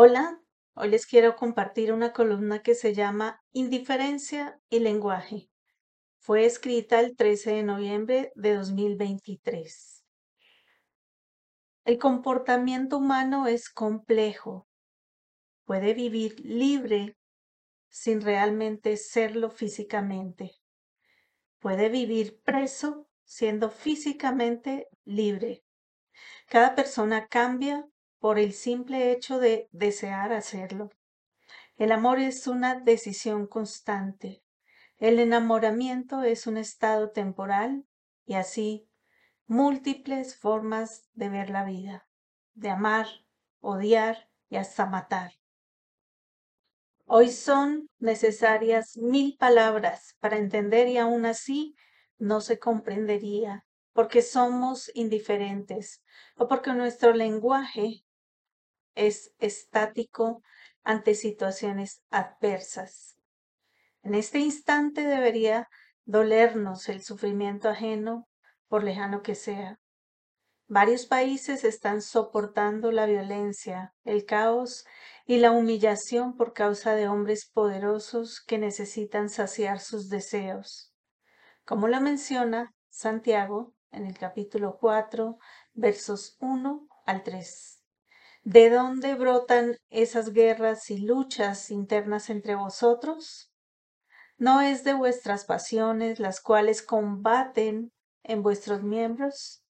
Hola, hoy les quiero compartir una columna que se llama Indiferencia y lenguaje. Fue escrita el 13 de noviembre de 2023. El comportamiento humano es complejo. Puede vivir libre sin realmente serlo físicamente. Puede vivir preso siendo físicamente libre. Cada persona cambia por el simple hecho de desear hacerlo. El amor es una decisión constante. El enamoramiento es un estado temporal y así múltiples formas de ver la vida, de amar, odiar y hasta matar. Hoy son necesarias mil palabras para entender y aún así no se comprendería porque somos indiferentes o porque nuestro lenguaje es estático ante situaciones adversas. En este instante debería dolernos el sufrimiento ajeno, por lejano que sea. Varios países están soportando la violencia, el caos y la humillación por causa de hombres poderosos que necesitan saciar sus deseos. Como lo menciona Santiago en el capítulo 4, versos 1 al 3. ¿De dónde brotan esas guerras y luchas internas entre vosotros? ¿No es de vuestras pasiones las cuales combaten en vuestros miembros?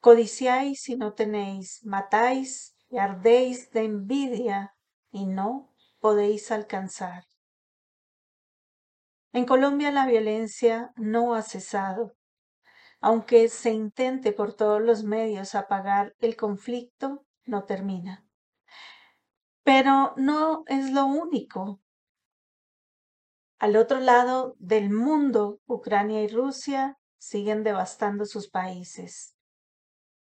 Codiciáis y no tenéis, matáis y ardéis de envidia y no podéis alcanzar. En Colombia la violencia no ha cesado. Aunque se intente por todos los medios apagar el conflicto, no termina. Pero no es lo único. Al otro lado del mundo, Ucrania y Rusia siguen devastando sus países.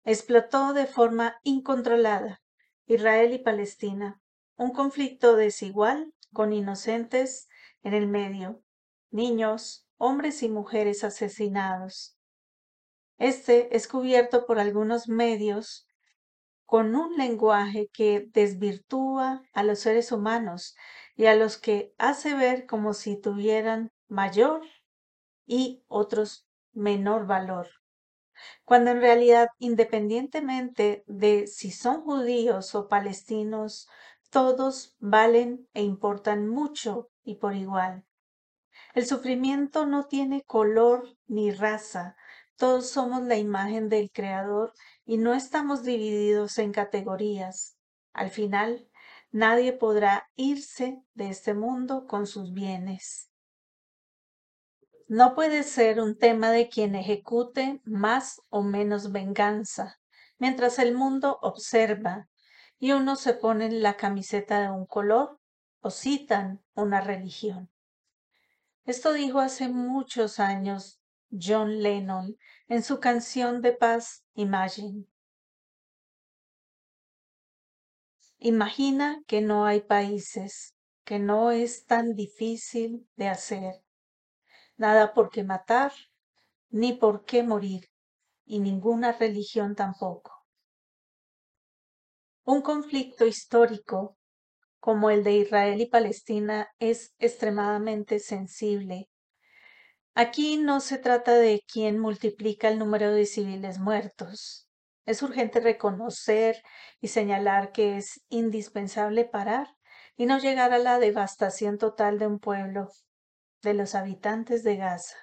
Explotó de forma incontrolada Israel y Palestina, un conflicto desigual con inocentes en el medio, niños, hombres y mujeres asesinados. Este es cubierto por algunos medios con un lenguaje que desvirtúa a los seres humanos y a los que hace ver como si tuvieran mayor y otros menor valor. Cuando en realidad, independientemente de si son judíos o palestinos, todos valen e importan mucho y por igual. El sufrimiento no tiene color ni raza, todos somos la imagen del Creador y no estamos divididos en categorías. Al final, nadie podrá irse de este mundo con sus bienes. No puede ser un tema de quien ejecute más o menos venganza, mientras el mundo observa y uno se pone la camiseta de un color o citan una religión. Esto dijo hace muchos años John Lennon en su canción de paz Imagine. Imagina que no hay países, que no es tan difícil de hacer. Nada por qué matar, ni por qué morir, y ninguna religión tampoco. Un conflicto histórico como el de Israel y Palestina es extremadamente sensible Aquí no se trata de quién multiplica el número de civiles muertos. Es urgente reconocer y señalar que es indispensable parar y no llegar a la devastación total de un pueblo, de los habitantes de Gaza.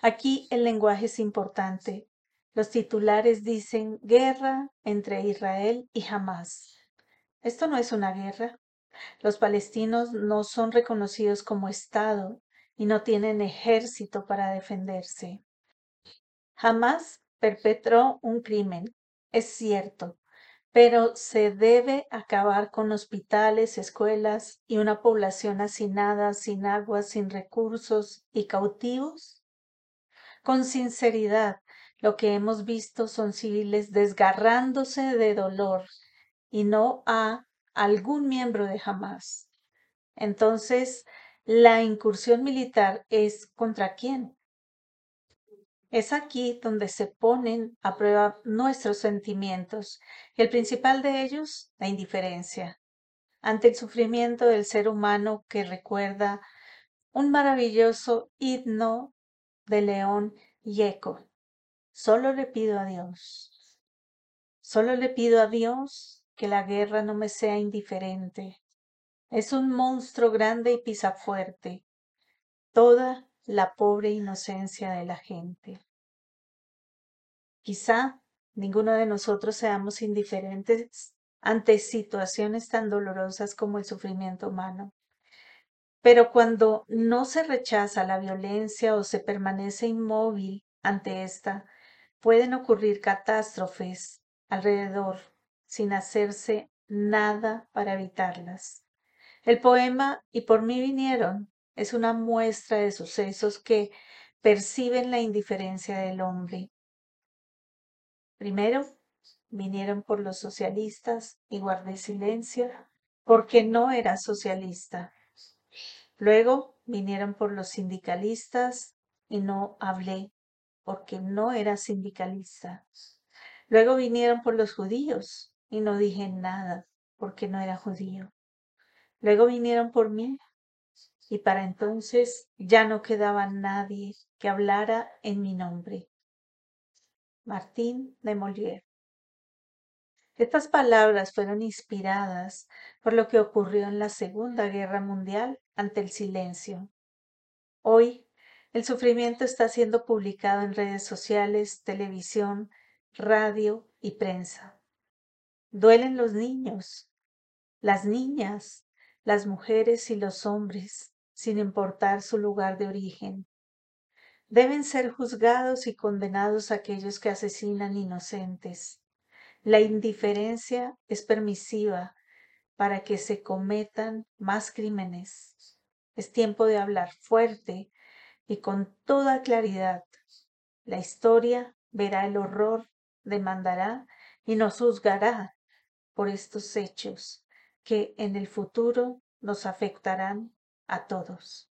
Aquí el lenguaje es importante. Los titulares dicen guerra entre Israel y Hamas. Esto no es una guerra. Los palestinos no son reconocidos como Estado y no tienen ejército para defenderse. Jamás perpetró un crimen, es cierto, pero se debe acabar con hospitales, escuelas y una población hacinada, sin agua, sin recursos y cautivos. Con sinceridad, lo que hemos visto son civiles desgarrándose de dolor y no a algún miembro de Hamas. Entonces, la incursión militar es contra quién. Es aquí donde se ponen a prueba nuestros sentimientos el principal de ellos, la indiferencia. ante el sufrimiento del ser humano que recuerda un maravilloso himno de León Yeco. Solo le pido a Dios, solo le pido a Dios que la guerra no me sea indiferente. Es un monstruo grande y pisa fuerte toda la pobre inocencia de la gente. Quizá ninguno de nosotros seamos indiferentes ante situaciones tan dolorosas como el sufrimiento humano. Pero cuando no se rechaza la violencia o se permanece inmóvil ante esta, pueden ocurrir catástrofes alrededor sin hacerse nada para evitarlas. El poema Y por mí vinieron es una muestra de sucesos que perciben la indiferencia del hombre. Primero, vinieron por los socialistas y guardé silencio porque no era socialista. Luego vinieron por los sindicalistas y no hablé porque no era sindicalista. Luego vinieron por los judíos y no dije nada porque no era judío. Luego vinieron por mí y para entonces ya no quedaba nadie que hablara en mi nombre. Martín de Molière. Estas palabras fueron inspiradas por lo que ocurrió en la Segunda Guerra Mundial ante el silencio. Hoy, el sufrimiento está siendo publicado en redes sociales, televisión, radio y prensa. Duelen los niños, las niñas, las mujeres y los hombres, sin importar su lugar de origen. Deben ser juzgados y condenados aquellos que asesinan inocentes. La indiferencia es permisiva para que se cometan más crímenes. Es tiempo de hablar fuerte y con toda claridad. La historia verá el horror, demandará y nos juzgará por estos hechos que en el futuro nos afectarán a todos.